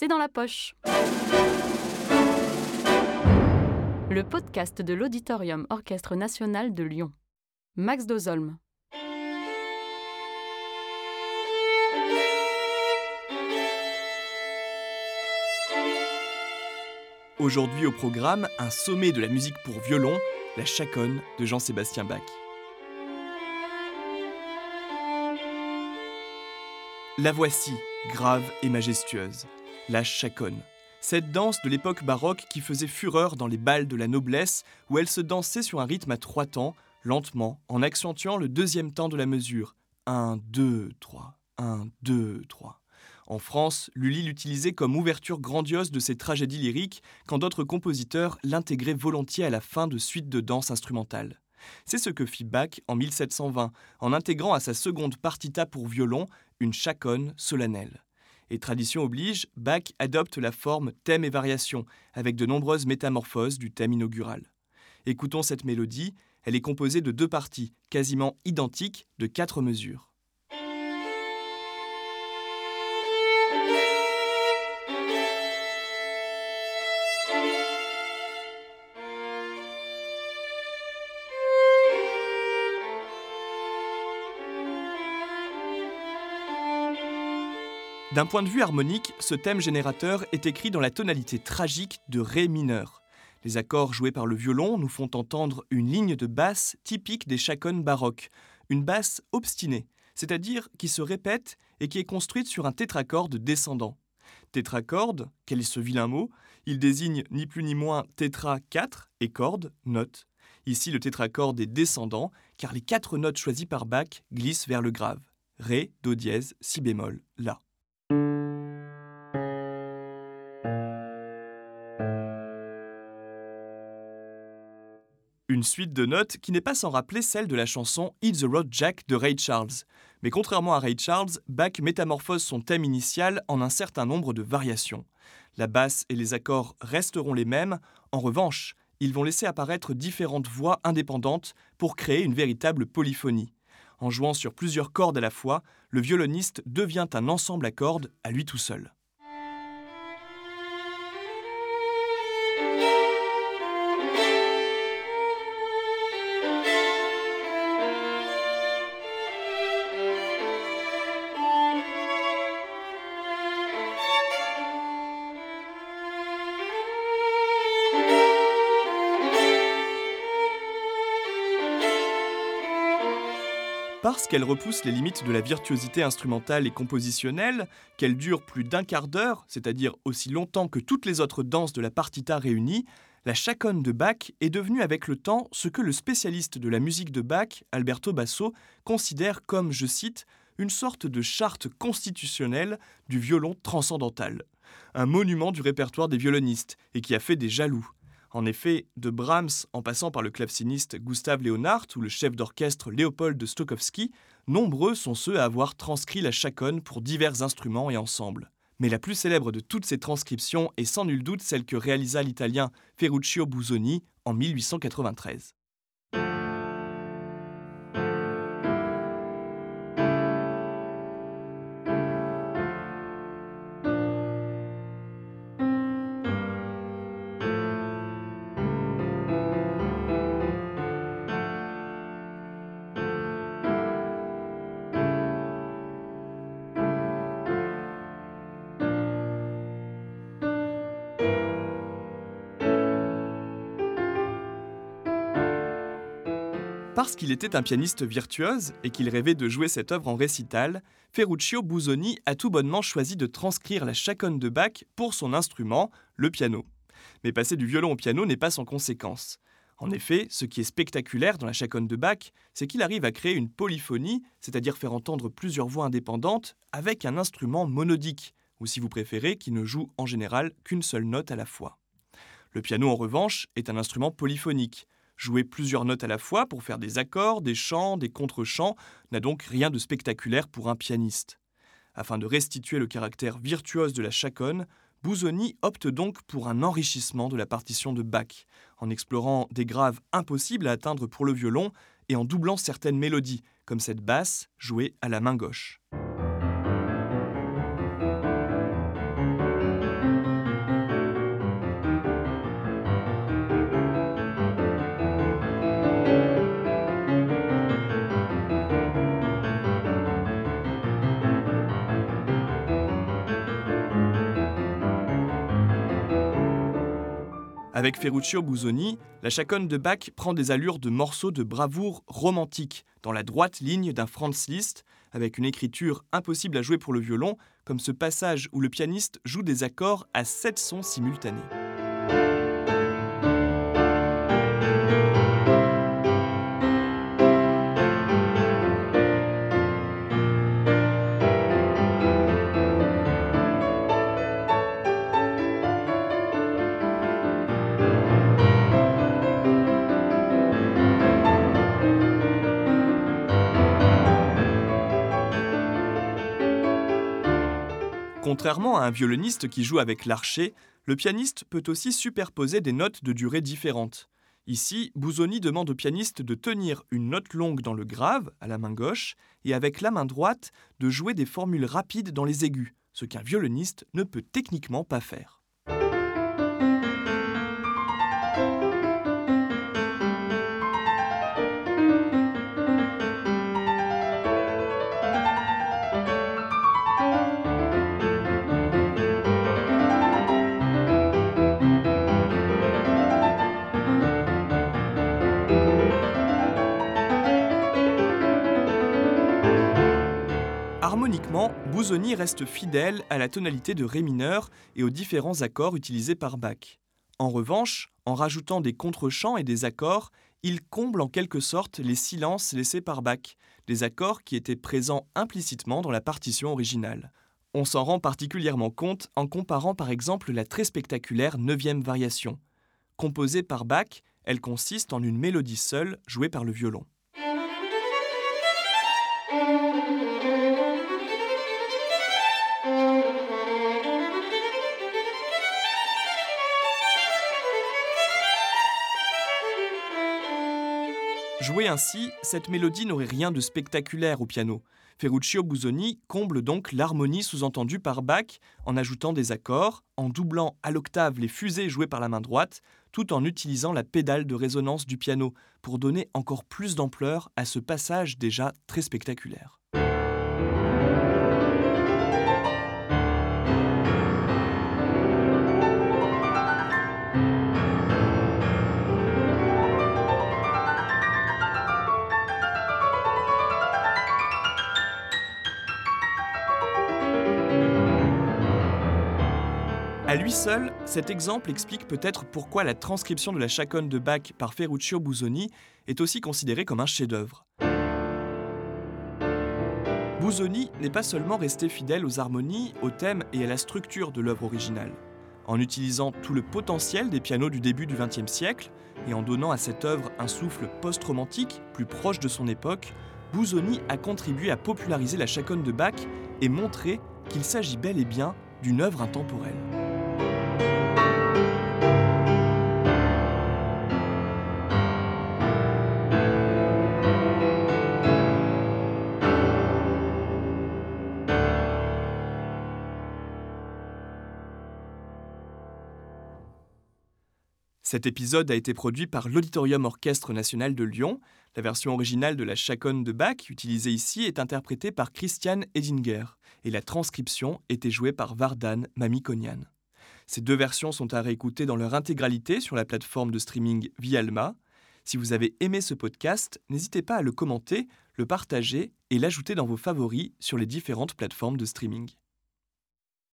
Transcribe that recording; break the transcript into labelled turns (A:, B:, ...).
A: c'est dans la poche. Le podcast de l'Auditorium Orchestre National de Lyon. Max Dozolm.
B: Aujourd'hui au programme, un sommet de la musique pour violon, la chaconne de Jean-Sébastien Bach. La voici, grave et majestueuse, la chaconne. Cette danse de l'époque baroque qui faisait fureur dans les bals de la noblesse, où elle se dansait sur un rythme à trois temps, lentement, en accentuant le deuxième temps de la mesure. 1, 2, 3, 1, 2, 3. En France, Lully l'utilisait comme ouverture grandiose de ses tragédies lyriques, quand d'autres compositeurs l'intégraient volontiers à la fin de suites de danse instrumentale. C'est ce que fit Bach en 1720, en intégrant à sa seconde partita pour violon une chaconne solennelle. Et tradition oblige, Bach adopte la forme thème et variation, avec de nombreuses métamorphoses du thème inaugural. Écoutons cette mélodie, elle est composée de deux parties, quasiment identiques, de quatre mesures. D'un point de vue harmonique, ce thème générateur est écrit dans la tonalité tragique de Ré mineur. Les accords joués par le violon nous font entendre une ligne de basse typique des chaconnes baroques, une basse obstinée, c'est-à-dire qui se répète et qui est construite sur un tétracorde descendant. Tétracorde, quel est ce vilain mot? Il désigne ni plus ni moins tétra 4 et corde, note. Ici, le tétracorde est descendant car les quatre notes choisies par Bach glissent vers le grave. Ré, Do dièse, Si bémol, La. Une suite de notes qui n'est pas sans rappeler celle de la chanson Hit the Road Jack de Ray Charles. Mais contrairement à Ray Charles, Bach métamorphose son thème initial en un certain nombre de variations. La basse et les accords resteront les mêmes, en revanche, ils vont laisser apparaître différentes voix indépendantes pour créer une véritable polyphonie. En jouant sur plusieurs cordes à la fois, le violoniste devient un ensemble à cordes à lui tout seul. Parce qu'elle repousse les limites de la virtuosité instrumentale et compositionnelle, qu'elle dure plus d'un quart d'heure, c'est-à-dire aussi longtemps que toutes les autres danses de la partita réunies, la chaconne de Bach est devenue avec le temps ce que le spécialiste de la musique de Bach, Alberto Basso, considère comme, je cite, une sorte de charte constitutionnelle du violon transcendantal, un monument du répertoire des violonistes et qui a fait des jaloux. En effet, de Brahms en passant par le claveciniste Gustav Leonhardt ou le chef d'orchestre Léopold Stokowski, nombreux sont ceux à avoir transcrit la chaconne pour divers instruments et ensembles. Mais la plus célèbre de toutes ces transcriptions est sans nul doute celle que réalisa l'italien Ferruccio Busoni en 1893. Parce qu'il était un pianiste virtuose et qu'il rêvait de jouer cette œuvre en récital, Ferruccio Busoni a tout bonnement choisi de transcrire la chaconne de Bach pour son instrument, le piano. Mais passer du violon au piano n'est pas sans conséquence. En effet, ce qui est spectaculaire dans la chaconne de Bach, c'est qu'il arrive à créer une polyphonie, c'est-à-dire faire entendre plusieurs voix indépendantes avec un instrument monodique, ou si vous préférez, qui ne joue en général qu'une seule note à la fois. Le piano, en revanche, est un instrument polyphonique. Jouer plusieurs notes à la fois pour faire des accords, des chants, des contre-chants n'a donc rien de spectaculaire pour un pianiste. Afin de restituer le caractère virtuose de la chaconne, Busoni opte donc pour un enrichissement de la partition de Bach, en explorant des graves impossibles à atteindre pour le violon et en doublant certaines mélodies, comme cette basse jouée à la main gauche. Avec Ferruccio Busoni, la chaconne de Bach prend des allures de morceaux de bravoure romantique, dans la droite ligne d'un Franz Liszt, avec une écriture impossible à jouer pour le violon, comme ce passage où le pianiste joue des accords à sept sons simultanés. Contrairement à un violoniste qui joue avec l'archet, le pianiste peut aussi superposer des notes de durée différentes. Ici, Busoni demande au pianiste de tenir une note longue dans le grave, à la main gauche, et avec la main droite, de jouer des formules rapides dans les aigus, ce qu'un violoniste ne peut techniquement pas faire. Harmoniquement, Busoni reste fidèle à la tonalité de Ré mineur et aux différents accords utilisés par Bach. En revanche, en rajoutant des contre-chants et des accords, il comble en quelque sorte les silences laissés par Bach, des accords qui étaient présents implicitement dans la partition originale. On s'en rend particulièrement compte en comparant par exemple la très spectaculaire 9 variation. Composée par Bach, elle consiste en une mélodie seule jouée par le violon. Jouée ainsi, cette mélodie n'aurait rien de spectaculaire au piano. Ferruccio Busoni comble donc l'harmonie sous-entendue par Bach en ajoutant des accords, en doublant à l'octave les fusées jouées par la main droite, tout en utilisant la pédale de résonance du piano pour donner encore plus d'ampleur à ce passage déjà très spectaculaire. Seul, cet exemple explique peut-être pourquoi la transcription de la chaconne de Bach par Ferruccio Busoni est aussi considérée comme un chef-d'œuvre. Busoni n'est pas seulement resté fidèle aux harmonies, au thème et à la structure de l'œuvre originale. En utilisant tout le potentiel des pianos du début du XXe siècle et en donnant à cette œuvre un souffle post-romantique plus proche de son époque, Busoni a contribué à populariser la chaconne de Bach et montrer qu'il s'agit bel et bien d'une œuvre intemporelle. Cet épisode a été produit par l'Auditorium Orchestre National de Lyon. La version originale de la chaconne de Bach, utilisée ici, est interprétée par Christian Edinger, et la transcription était jouée par Vardan Mamikonian. Ces deux versions sont à réécouter dans leur intégralité sur la plateforme de streaming Vialma. Si vous avez aimé ce podcast, n'hésitez pas à le commenter, le partager et l'ajouter dans vos favoris sur les différentes plateformes de streaming.